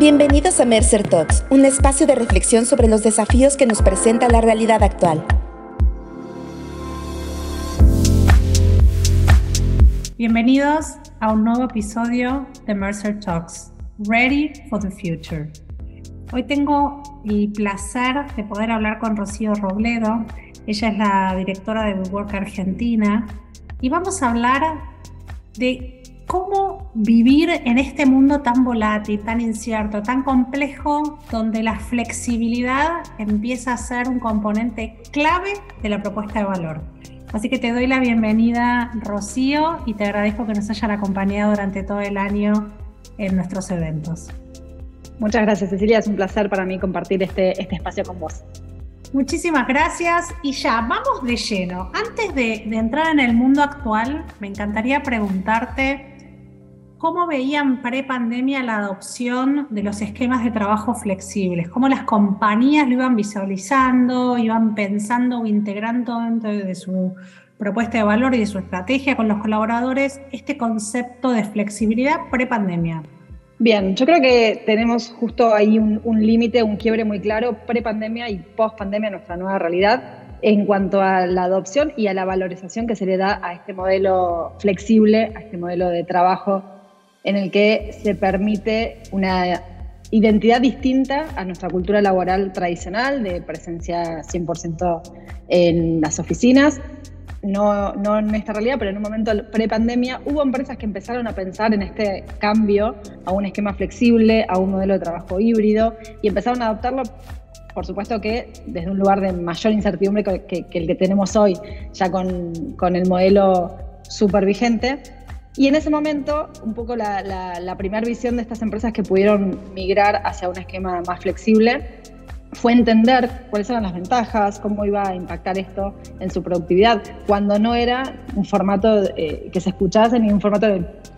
Bienvenidos a Mercer Talks, un espacio de reflexión sobre los desafíos que nos presenta la realidad actual. Bienvenidos a un nuevo episodio de Mercer Talks, Ready for the Future. Hoy tengo el placer de poder hablar con Rocío Robledo. Ella es la directora de WeWork Argentina y vamos a hablar de ¿Cómo vivir en este mundo tan volátil, tan incierto, tan complejo, donde la flexibilidad empieza a ser un componente clave de la propuesta de valor? Así que te doy la bienvenida, Rocío, y te agradezco que nos hayan acompañado durante todo el año en nuestros eventos. Muchas gracias, Cecilia. Es un placer para mí compartir este, este espacio con vos. Muchísimas gracias y ya vamos de lleno. Antes de, de entrar en el mundo actual, me encantaría preguntarte ¿Cómo veían pre-pandemia la adopción de los esquemas de trabajo flexibles? ¿Cómo las compañías lo iban visualizando, iban pensando o integrando dentro de su propuesta de valor y de su estrategia con los colaboradores este concepto de flexibilidad pre-pandemia? Bien, yo creo que tenemos justo ahí un, límite, un quiebre muy claro, pre-pandemia y post-pandemia, nuestra nueva realidad, en cuanto a la adopción y a la valorización que se le da a este modelo flexible, a este modelo de trabajo en el que se permite una identidad distinta a nuestra cultura laboral tradicional de presencia 100% en las oficinas. No, no en esta realidad, pero en un momento pre-pandemia hubo empresas que empezaron a pensar en este cambio a un esquema flexible, a un modelo de trabajo híbrido y empezaron a adoptarlo por supuesto que desde un lugar de mayor incertidumbre que, el que tenemos hoy, ya con, con el modelo súper vigente, y en ese momento, un poco la, la, primera visión de estas empresas que pudieron migrar hacia un esquema más flexible fue entender cuáles eran las ventajas, cómo iba a impactar esto en su productividad, cuando no era un formato eh, que se escuchase ni un formato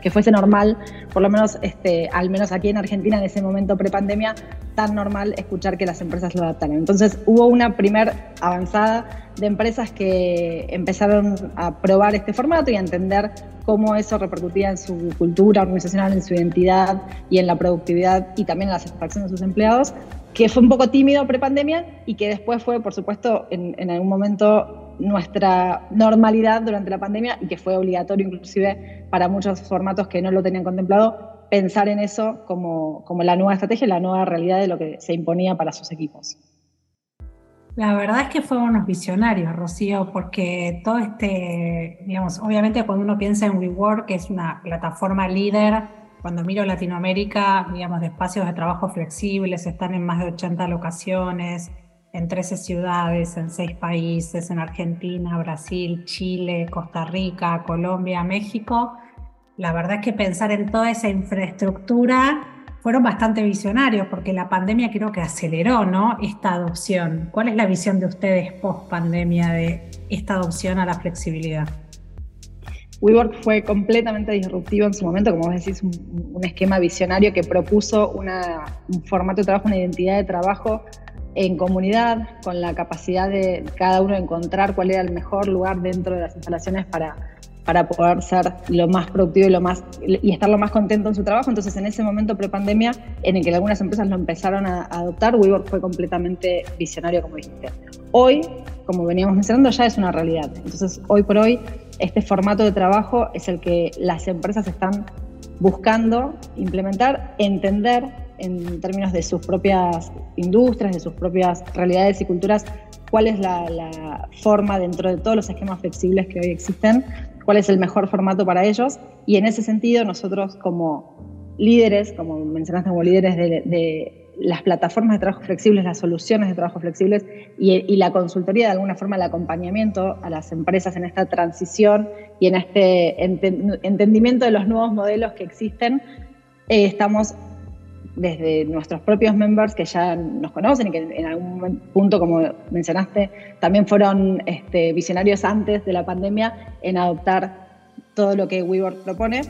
que fuese normal, por lo menos, este, al menos aquí en Argentina en ese momento prepandemia, tan normal escuchar que las empresas lo adaptaran. Entonces hubo una primer avanzada de empresas que empezaron a probar este formato y a entender cómo eso repercutía en su cultura organizacional, en su identidad y en la productividad y también en la satisfacción de sus empleados, que fue un poco tímido pre-pandemia y que después fue, por supuesto, en, algún momento nuestra normalidad durante la pandemia y que fue obligatorio inclusive para muchos formatos que no lo tenían contemplado, pensar en eso como, como la nueva estrategia la nueva realidad de lo que se imponía para sus equipos. La verdad es que fueron unos visionarios, Rocío, porque todo este, digamos, obviamente cuando uno piensa en WeWork, que es una plataforma líder, cuando miro Latinoamérica, digamos, de espacios de trabajo flexibles, están en más de 80 locaciones, en 13 ciudades, en 6 países, en Argentina, Brasil, Chile, Costa Rica, Colombia, México. La verdad es que pensar en toda esa infraestructura fueron bastante visionarios porque la pandemia creo que aceleró ¿no? esta adopción. ¿Cuál es la visión de ustedes post pandemia de esta adopción a la flexibilidad? WeWork fue completamente disruptivo en su momento, como vos decís, un, esquema visionario que propuso un formato de trabajo, una identidad de trabajo en comunidad, con la capacidad de cada uno encontrar cuál era el mejor lugar dentro de las instalaciones para para poder ser lo más productivo y, lo más, y estar lo más contento en su trabajo. Entonces, en ese momento pre-pandemia, en el que algunas empresas lo empezaron a, adoptar, WeWork fue completamente visionario, como dijiste. Hoy, como veníamos mencionando, ya es una realidad. Entonces, hoy por hoy, este formato de trabajo es el que las empresas están buscando implementar, entender en términos de sus propias industrias, de sus propias realidades y culturas, cuál es la, la forma dentro de todos los esquemas flexibles que hoy existen cuál es el mejor formato para ellos. Y en ese sentido, nosotros como líderes, como mencionaste, como líderes de, las plataformas de trabajo flexibles, las soluciones de trabajo flexibles y, la consultoría, de alguna forma el acompañamiento a las empresas en esta transición y en este entendimiento de los nuevos modelos que existen, eh, estamos desde nuestros propios members que ya nos conocen y que en algún punto, como mencionaste, también fueron este, visionarios antes de la pandemia en adoptar todo lo que WeWork propone.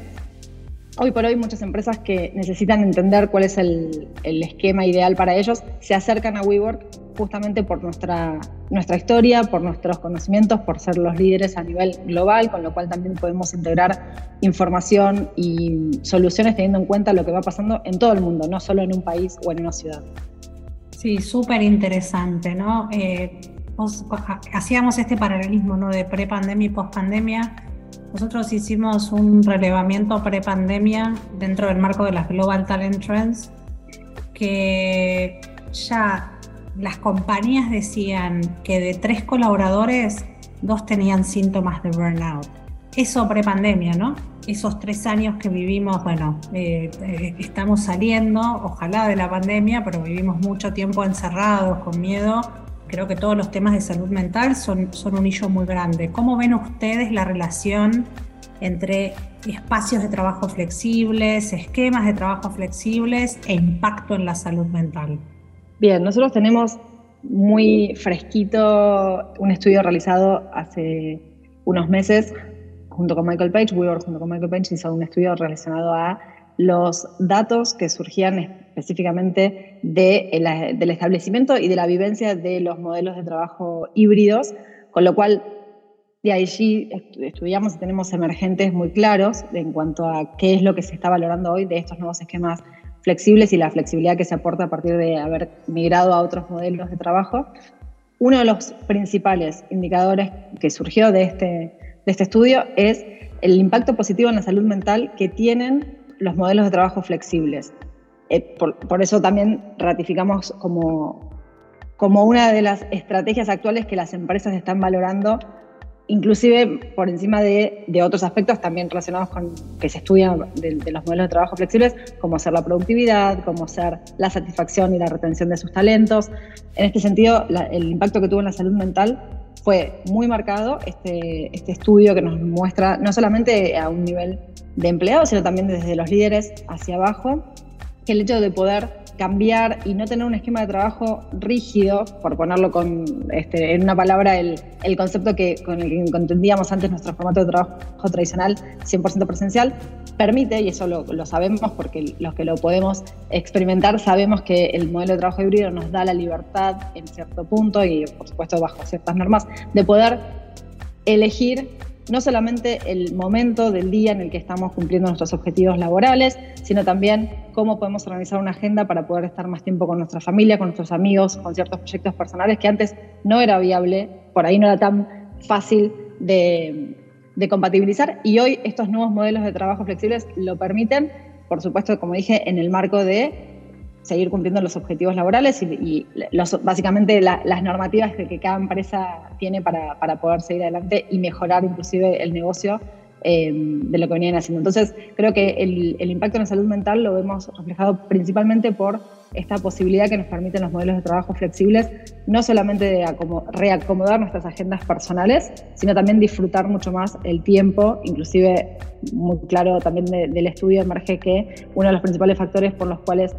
Hoy por hoy muchas empresas que necesitan entender cuál es el, el esquema ideal para ellos se acercan a WeWork justamente por nuestra, nuestra historia, por nuestros conocimientos, por ser los líderes a nivel global, con lo cual también podemos integrar información y soluciones teniendo en cuenta lo que va pasando en todo el mundo, no solo en un país o en una ciudad. Sí, súper interesante, ¿no? Eh, hacíamos este paralelismo, ¿no? De prepandemia y pospandemia. Nosotros hicimos un relevamiento prepandemia dentro del marco de las Global Talent Trends, que ya las compañías decían que de tres colaboradores, dos tenían síntomas de burnout. Eso prepandemia, ¿no? Esos tres años que vivimos, bueno, eh, eh, estamos saliendo, ojalá de la pandemia, pero vivimos mucho tiempo encerrados, con miedo. Creo que todos los temas de salud mental son, son un hillo muy grande. ¿Cómo ven ustedes la relación entre espacios de trabajo flexibles, esquemas de trabajo flexibles e impacto en la salud mental? Bien, nosotros tenemos muy fresquito un estudio realizado hace unos meses junto con Michael Page, WeWork junto con Michael Page hizo un estudio relacionado a los datos que surgían específicamente de del establecimiento y de la vivencia de los modelos de trabajo híbridos, con lo cual de allí estudiamos y tenemos emergentes muy claros en cuanto a qué es lo que se está valorando hoy de estos nuevos esquemas flexibles y la flexibilidad que se aporta a partir de haber migrado a otros modelos de trabajo. Uno de los principales indicadores que surgió de este, de este estudio es el impacto positivo en la salud mental que tienen los modelos de trabajo flexibles. Eh, por, por, eso también ratificamos como, como una de las estrategias actuales que las empresas están valorando inclusive por encima de, otros aspectos también relacionados con que se estudian de, los modelos de trabajo flexibles, como ser la productividad, como ser la satisfacción y la retención de sus talentos. En este sentido, el impacto que tuvo en la salud mental fue muy marcado, este, este estudio que nos muestra no solamente a un nivel de empleados, sino también desde los líderes hacia abajo, que el hecho de poder cambiar y no tener un esquema de trabajo rígido, por ponerlo con, este, en una palabra, el, el, concepto que, con el que entendíamos antes nuestro formato de trabajo tradicional, 100% presencial, permite, y eso lo, lo, sabemos porque los que lo podemos experimentar sabemos que el modelo de trabajo híbrido nos da la libertad en cierto punto y por supuesto bajo ciertas normas de poder elegir no solamente el momento del día en el que estamos cumpliendo nuestros objetivos laborales, sino también cómo podemos organizar una agenda para poder estar más tiempo con nuestra familia, con nuestros amigos, con ciertos proyectos personales que antes no era viable, por ahí no era tan fácil de, compatibilizar. Y hoy estos nuevos modelos de trabajo flexibles lo permiten, por supuesto, como dije, en el marco de seguir cumpliendo los objetivos laborales y, básicamente las normativas que, cada empresa tiene para, para, poder seguir adelante y mejorar inclusive el negocio eh, de lo que venían haciendo. Entonces, creo que el, el, impacto en la salud mental lo vemos reflejado principalmente por esta posibilidad que nos permiten los modelos de trabajo flexibles, no solamente de reacomodar nuestras agendas personales, sino también disfrutar mucho más el tiempo, inclusive muy claro también del estudio emerge que uno de los principales factores por los cuales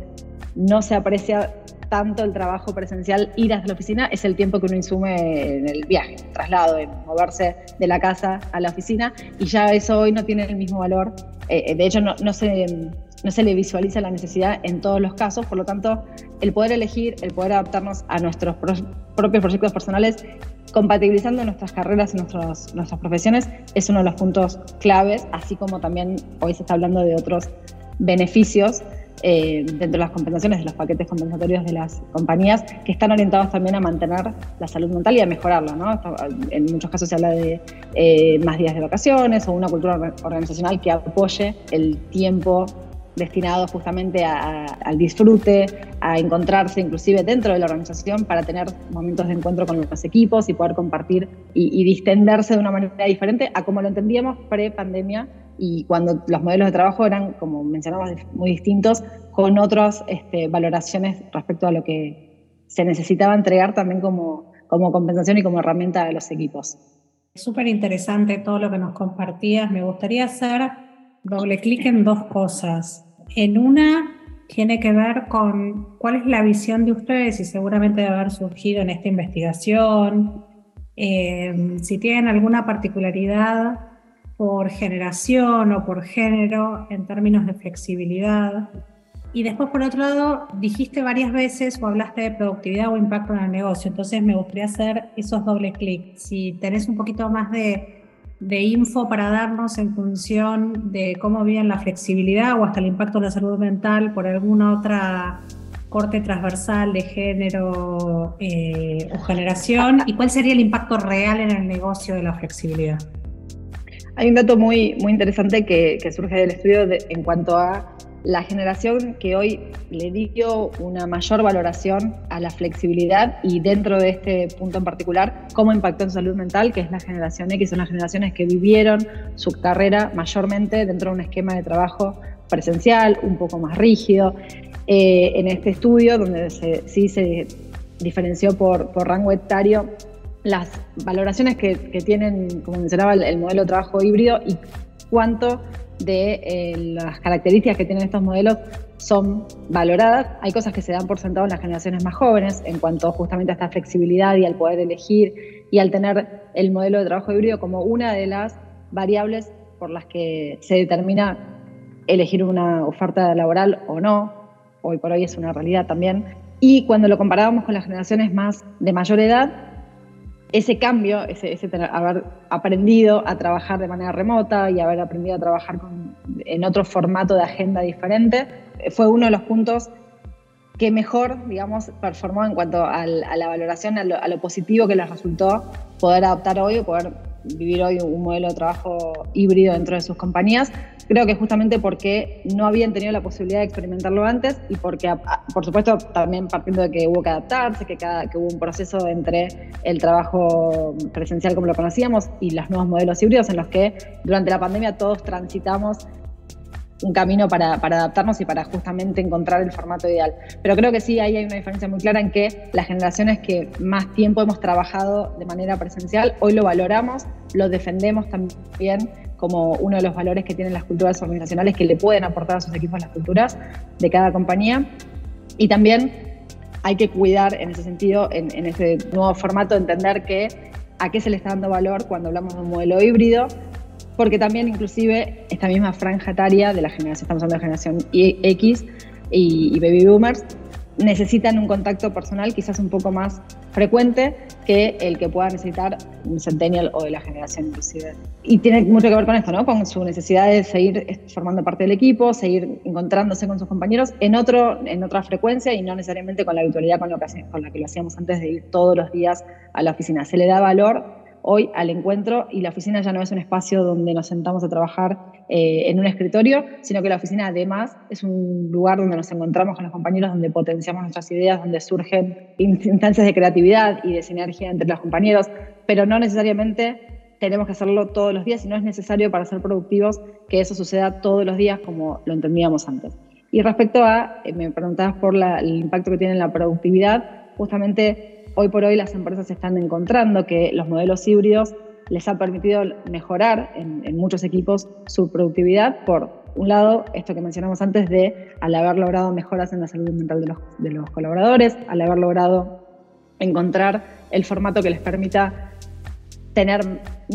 no se aprecia tanto el trabajo presencial, ir a la oficina, es el tiempo que uno insume en el viaje, traslado, en moverse de la casa a la oficina, y ya eso hoy no tiene el mismo valor. Eh, eh, de hecho, no, se, no se le visualiza la necesidad en todos los casos, por lo tanto, el poder elegir, el poder adaptarnos a nuestros propios proyectos personales, compatibilizando nuestras carreras y nuestras profesiones, es uno de los puntos claves, así como también hoy se está hablando de otros beneficios eh, dentro de las compensaciones de los paquetes compensatorios de las compañías que están orientados también a mantener la salud mental y a mejorarla. ¿no? En muchos casos se habla de eh, más días de vacaciones o una cultura organizacional que apoye el tiempo destinado justamente al disfrute, a encontrarse inclusive dentro de la organización para tener momentos de encuentro con los equipos y poder compartir y, y distenderse de una manera diferente a como lo entendíamos pre-pandemia y cuando los modelos de trabajo eran, como mencionamos, muy distintos, con otras este, valoraciones respecto a lo que se necesitaba entregar también como, como compensación y como herramienta de los equipos. Súper interesante todo lo que nos compartías. Me gustaría hacer doble clic en dos cosas. En una tiene que ver con cuál es la visión de ustedes y seguramente debe haber surgido en esta investigación. Eh, si tienen alguna particularidad por generación o por género en términos de flexibilidad. Y después, por otro lado, dijiste varias veces o hablaste de productividad o impacto en el negocio. Entonces, me gustaría hacer esos doble clics. Si tenés un poquito más de, de, info para darnos en función de cómo viven la flexibilidad o hasta el impacto en la salud mental por alguna otra corte transversal de género eh, o generación, y cuál sería el impacto real en el negocio de la flexibilidad. Hay un dato muy, muy interesante que, que surge del estudio en cuanto a la generación que hoy le dio una mayor valoración a la flexibilidad y dentro de este punto en particular, cómo impactó en salud mental, que es la generación X, son las generaciones que vivieron su carrera mayormente dentro de un esquema de trabajo presencial, un poco más rígido. Eh, en este estudio, donde sí se diferenció por, por rango etario, las valoraciones que, tienen, como mencionaba, el, el modelo de trabajo híbrido y cuánto de eh, las características que tienen estos modelos son valoradas. Hay cosas que se dan por sentado en las generaciones más jóvenes en cuanto justamente a esta flexibilidad y al poder elegir y al tener el modelo de trabajo híbrido como una de las variables por las que se determina elegir una oferta laboral o no. Hoy por hoy es una realidad también. Y cuando lo comparábamos con las generaciones más de mayor edad, ese cambio, ese, haber aprendido a trabajar de manera remota y haber aprendido a trabajar en otro formato de agenda diferente, fue uno de los puntos que mejor, digamos, performó en cuanto a la valoración, a lo, positivo que les resultó poder adaptar hoy o poder vivir hoy un modelo de trabajo híbrido dentro de sus compañías. Creo que justamente porque no habían tenido la posibilidad de experimentarlo antes y porque, por supuesto, también partiendo de que hubo que adaptarse, que, cada, que hubo un proceso entre el trabajo presencial como lo conocíamos y los nuevos modelos híbridos en los que durante la pandemia todos transitamos un camino para, adaptarnos y para justamente encontrar el formato ideal. Pero creo que sí, ahí hay una diferencia muy clara en que las generaciones que más tiempo hemos trabajado de manera presencial, hoy lo valoramos, lo defendemos también como uno de los valores que tienen las culturas organizacionales que le pueden aportar a sus equipos las culturas de cada compañía. Y también hay que cuidar en ese sentido, en, en nuevo formato, entender que a qué se le está dando valor cuando hablamos de un modelo híbrido, porque también inclusive esta misma franja etaria de la generación, estamos hablando de generación X y, baby boomers, necesitan un contacto personal quizás un poco más frecuente que el que pueda necesitar un centennial o de la generación inclusive. Y tiene mucho que ver con esto, ¿no? Con su necesidad de seguir formando parte del equipo, seguir encontrándose con sus compañeros en, otro, en otra frecuencia y no necesariamente con la habitualidad con, la que lo hacíamos antes de ir todos los días a la oficina. Se le da valor hoy al encuentro y la oficina ya no es un espacio donde nos sentamos a trabajar eh, en un escritorio, sino que la oficina además es un lugar donde nos encontramos con los compañeros, donde potenciamos nuestras ideas, donde surgen instancias de creatividad y de sinergia entre los compañeros, pero no necesariamente tenemos que hacerlo todos los días y no es necesario para ser productivos que eso suceda todos los días como lo entendíamos antes. Y respecto a, eh, me preguntabas por el impacto que tiene en la productividad, justamente Hoy por hoy las empresas están encontrando que los modelos híbridos les ha permitido mejorar en, muchos equipos su productividad por un lado, esto que mencionamos antes de al haber logrado mejoras en la salud mental de los, de los colaboradores, al haber logrado encontrar el formato que les permita tener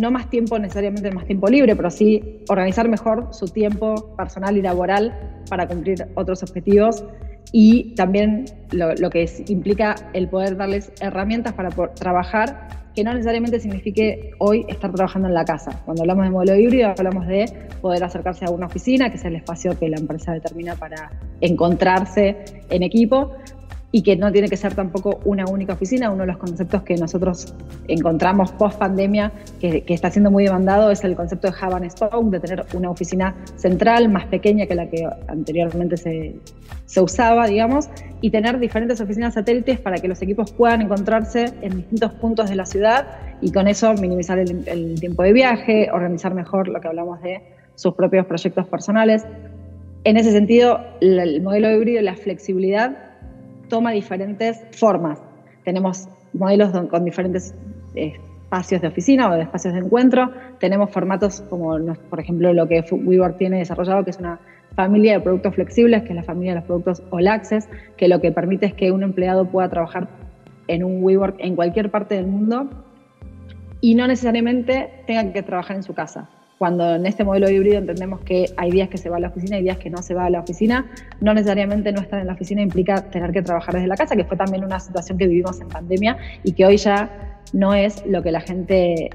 no más tiempo, necesariamente más tiempo libre, pero sí organizar mejor su tiempo personal y laboral para cumplir otros objetivos y también lo, que implica el poder darles herramientas para trabajar que no necesariamente signifique hoy estar trabajando en la casa. Cuando hablamos de modelo híbrido hablamos de poder acercarse a una oficina, que es el espacio que la empresa determina para encontrarse en equipo, y que no tiene que ser tampoco una única oficina. Uno de los conceptos que nosotros encontramos post pandemia, que, está siendo muy demandado, es el concepto de hub and spoke, de tener una oficina central más pequeña que la que anteriormente se, se usaba, digamos, y tener diferentes oficinas satélites para que los equipos puedan encontrarse en distintos puntos de la ciudad y con eso minimizar el, el tiempo de viaje, organizar mejor lo que hablamos de sus propios proyectos personales. En ese sentido, el modelo híbrido y la flexibilidad toma diferentes formas. Tenemos modelos con diferentes eh, espacios de oficina o de espacios de encuentro. Tenemos formatos como, por ejemplo, lo que WeWork tiene desarrollado, que es una familia de productos flexibles, que es la familia de los productos All Access, que lo que permite es que un empleado pueda trabajar en un WeWork en cualquier parte del mundo y no necesariamente tenga que trabajar en su casa. Cuando en este modelo híbrido entendemos que hay días que se va a la oficina y días que no se va a la oficina, no necesariamente no estar en la oficina implica tener que trabajar desde la casa, que fue también una situación que vivimos en pandemia y que hoy ya no es lo que la gente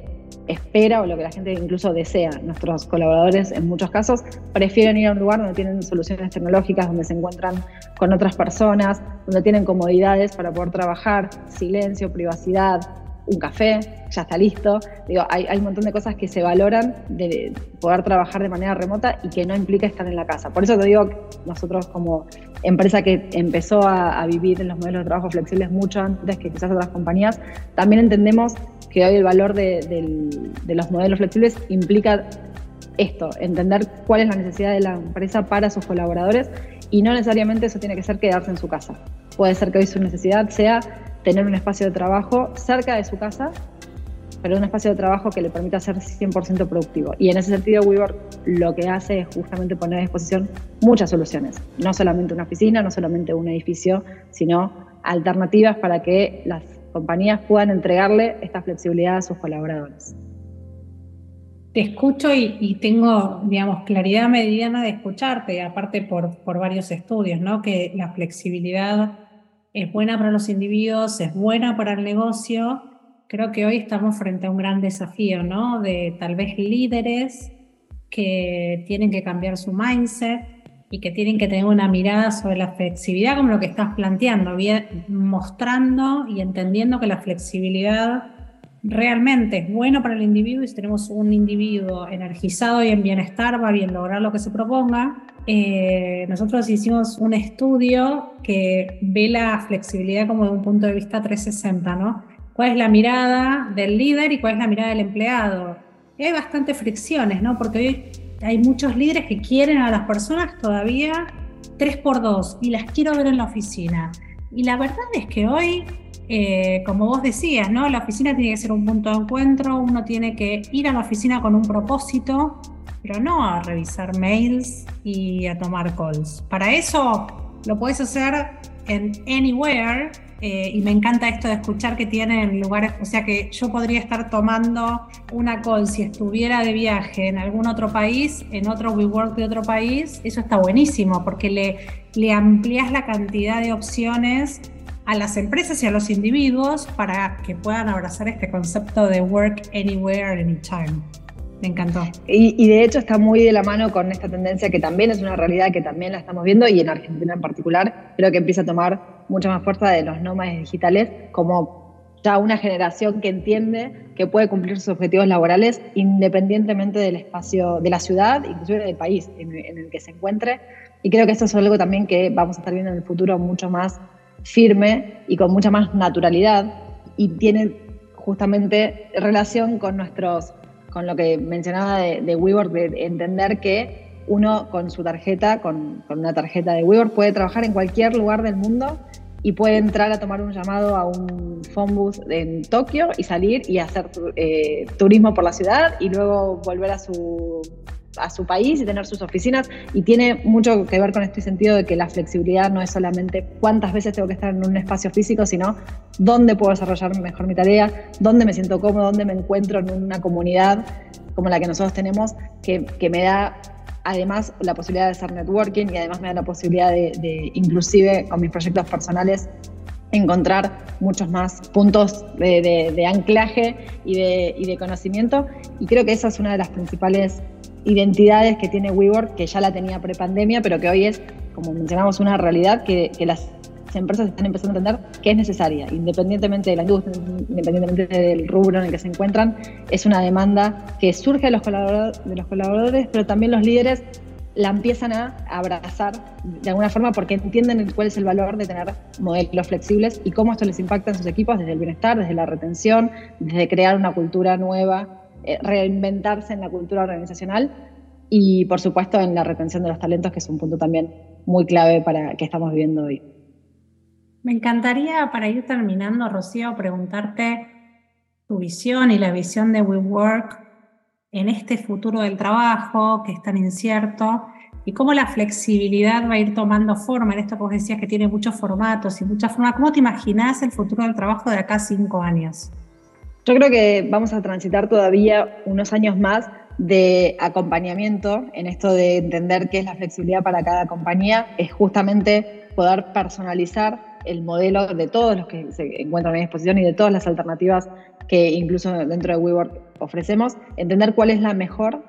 espera o lo que la gente incluso desea. Nuestros colaboradores en muchos casos prefieren ir a un lugar donde tienen soluciones tecnológicas, donde se encuentran con otras personas, donde tienen comodidades para poder trabajar, silencio, privacidad, un café, ya está listo. Digo, hay, un montón de cosas que se valoran de poder trabajar de manera remota y que no implica estar en la casa. Por eso te digo, nosotros como empresa que empezó a, vivir en los modelos de trabajo flexibles mucho antes que quizás otras compañías, también entendemos que hoy el valor de, de los modelos flexibles implica esto, entender cuál es la necesidad de la empresa para sus colaboradores y no necesariamente eso tiene que ser quedarse en su casa. Puede ser que hoy su necesidad sea tener un espacio de trabajo cerca de su casa, pero un espacio de trabajo que le permita ser 100% productivo. Y en ese sentido, WeWork lo que hace es justamente poner a disposición muchas soluciones, no solamente una oficina, no solamente un edificio, sino alternativas para que las compañías puedan entregarle esta flexibilidad a sus colaboradores. Te escucho y, tengo, digamos, claridad mediana de escucharte, aparte por, por varios estudios, ¿no? Que la flexibilidad es buena para los individuos, es buena para el negocio. Creo que hoy estamos frente a un gran desafío, ¿no? De tal vez líderes que tienen que cambiar su mindset y que tienen que tener una mirada sobre la flexibilidad, como lo que estás planteando, bien, mostrando y entendiendo que la flexibilidad realmente es bueno para el individuo y si tenemos un individuo energizado y en bienestar va a bien lograr lo que se proponga, eh, nosotros hicimos un estudio que ve la flexibilidad como de un punto de vista 360, ¿no? ¿Cuál es la mirada del líder y cuál es la mirada del empleado? Y hay bastantes fricciones, ¿no? Porque hoy hay muchos líderes que quieren a las personas todavía 3 por 2 y las quiero ver en la oficina. Y la verdad es que hoy, eh, como vos decías, ¿no? La oficina tiene que ser un punto de encuentro, uno tiene que ir a la oficina con un propósito, pero no a revisar mails y a tomar calls. Para eso lo puedes hacer en Anywhere eh, y me encanta esto de escuchar que tienen lugares, o sea que yo podría estar tomando una call si estuviera de viaje en algún otro país, en otro WeWork de otro país, eso está buenísimo porque le, le amplías la cantidad de opciones a las empresas y a los individuos para que puedan abrazar este concepto de work anywhere, anytime. Me encantó. Y, de hecho está muy de la mano con esta tendencia que también es una realidad que también la estamos viendo y en Argentina en particular creo que empieza a tomar mucha más fuerza de los nómades digitales como ya una generación que entiende que puede cumplir sus objetivos laborales independientemente del espacio, de la ciudad, inclusive del país en, en el que se encuentre. Y creo que esto es algo también que vamos a estar viendo en el futuro mucho más firme y con mucha más naturalidad y tiene justamente relación con nuestros con lo que mencionaba de, de WeWork, de entender que uno con su tarjeta, con, una tarjeta de WeWork, puede trabajar en cualquier lugar del mundo y puede entrar a tomar un llamado a un phone booth en Tokio y salir y hacer eh, turismo por la ciudad y luego volver a su a su país y tener sus oficinas. Y tiene mucho que ver con este sentido de que la flexibilidad no es solamente cuántas veces tengo que estar en un espacio físico, sino dónde puedo desarrollar mejor mi tarea, dónde me siento cómodo, dónde me encuentro en una comunidad como la que nosotros tenemos, que, que me da además la posibilidad de hacer networking y además me da la posibilidad de, inclusive con mis proyectos personales encontrar muchos más puntos de, de anclaje y de, y de, conocimiento. Y creo que esa es una de las principales identidades que tiene WeWork, que ya la tenía prepandemia, pero que hoy es, como mencionamos, una realidad que, las empresas están empezando a entender que es necesaria, independientemente de la industria, independientemente del rubro en el que se encuentran, es una demanda que surge de los, colaboradores, de los colaboradores, pero también los líderes la empiezan a abrazar de alguna forma porque entienden cuál es el valor de tener modelos flexibles y cómo esto les impacta en sus equipos desde el bienestar, desde la retención, desde crear una cultura nueva reinventarse en la cultura organizacional y, por supuesto, en la retención de los talentos, que es un punto también muy clave para que estamos viviendo hoy. Me encantaría, para ir terminando, Rocío, preguntarte tu visión y la visión de WeWork en este futuro del trabajo que es tan incierto y cómo la flexibilidad va a ir tomando forma en esto que vos decías que tiene muchos formatos y muchas formas. ¿Cómo te imaginas el futuro del trabajo de acá cinco años? Yo creo que vamos a transitar todavía unos años más de acompañamiento en esto de entender qué es la flexibilidad para cada compañía, es justamente poder personalizar el modelo de todos los que se encuentran en exposición y de todas las alternativas que incluso dentro de WeWork ofrecemos, entender cuál es la mejor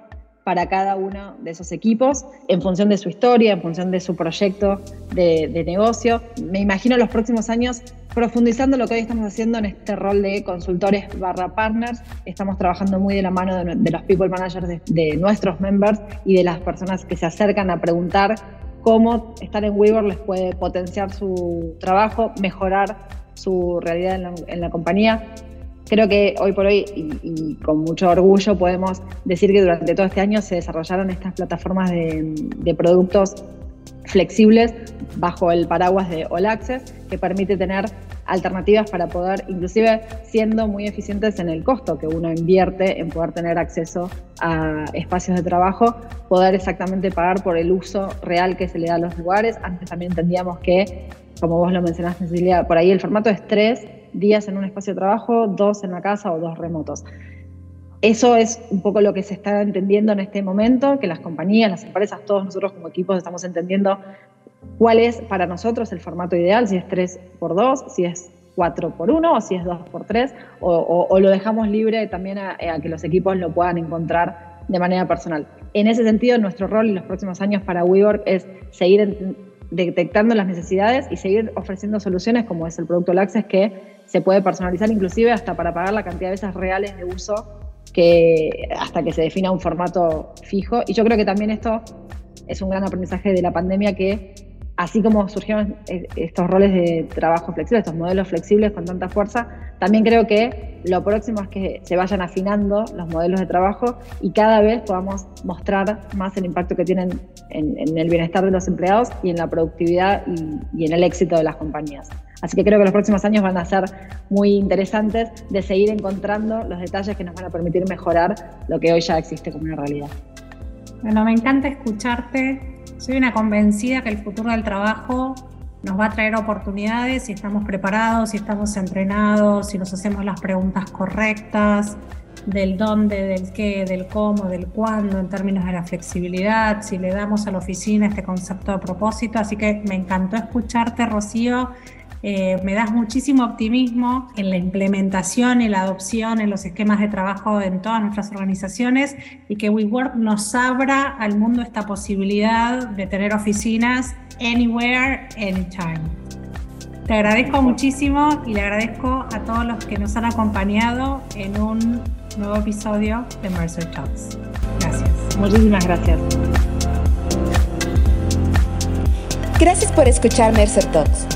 para cada uno de esos equipos en función de su historia, en función de su proyecto de, negocio. Me imagino los próximos años profundizando lo que hoy estamos haciendo en este rol de consultores barra partners. Estamos trabajando muy de la mano de, los people managers de, nuestros members y de las personas que se acercan a preguntar cómo estar en WeWork les puede potenciar su trabajo, mejorar su realidad en la compañía creo que hoy por hoy y, con mucho orgullo podemos decir que durante todo este año se desarrollaron estas plataformas de, productos flexibles bajo el paraguas de All Access que permite tener alternativas para poder, inclusive siendo muy eficientes en el costo que uno invierte en poder tener acceso a espacios de trabajo, poder exactamente pagar por el uso real que se le da a los lugares. Antes también entendíamos que, como vos lo mencionaste, Cecilia, por ahí el formato es tres días en un espacio de trabajo, dos en la casa o dos remotos. Eso es un poco lo que se está entendiendo en este momento, que las compañías, las empresas, todos nosotros como equipos estamos entendiendo cuál es para nosotros el formato ideal, si es 3 por 2, si es 4 por 1 o si es 2 por 3 o, lo dejamos libre también a, a, que los equipos lo puedan encontrar de manera personal. En ese sentido, nuestro rol en los próximos años para WeWork es seguir detectando las necesidades y seguir ofreciendo soluciones como es el producto Laxes que se puede personalizar inclusive hasta para pagar la cantidad de veces reales de uso que hasta que se defina un formato fijo. Y yo creo que también esto es un gran aprendizaje de la pandemia que así como surgieron eh, estos roles de trabajo flexible, estos modelos flexibles con tanta fuerza, también creo que lo próximo es que se vayan afinando los modelos de trabajo y cada vez podamos mostrar más el impacto que tienen en, el bienestar de los empleados y en la productividad y, en el éxito de las compañías. Así que creo que los próximos años van a ser muy interesantes de seguir encontrando los detalles que nos van a permitir mejorar lo que hoy ya existe como una realidad. Bueno, me encanta escucharte soy una convencida que el futuro del trabajo nos va a traer oportunidades si estamos preparados, si estamos entrenados, si nos hacemos las preguntas correctas del dónde, del qué, del cómo, del cuándo en términos de la flexibilidad, si le damos a la oficina este concepto de propósito. Así que me encantó escucharte, Rocío. Eh, me das muchísimo optimismo en la implementación y la adopción en los esquemas de trabajo en todas nuestras organizaciones y que WeWork nos abra al mundo esta posibilidad de tener oficinas anywhere, anytime. Te agradezco muchísimo y le agradezco a todos los que nos han acompañado en un nuevo episodio de Mercer Talks. Gracias. Muchísimas gracias. Gracias por escuchar Mercer Talks.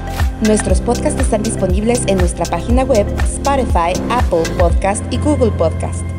Nuestros podcasts están disponibles en nuestra página web, Spotify, Apple Podcast y Google Podcast.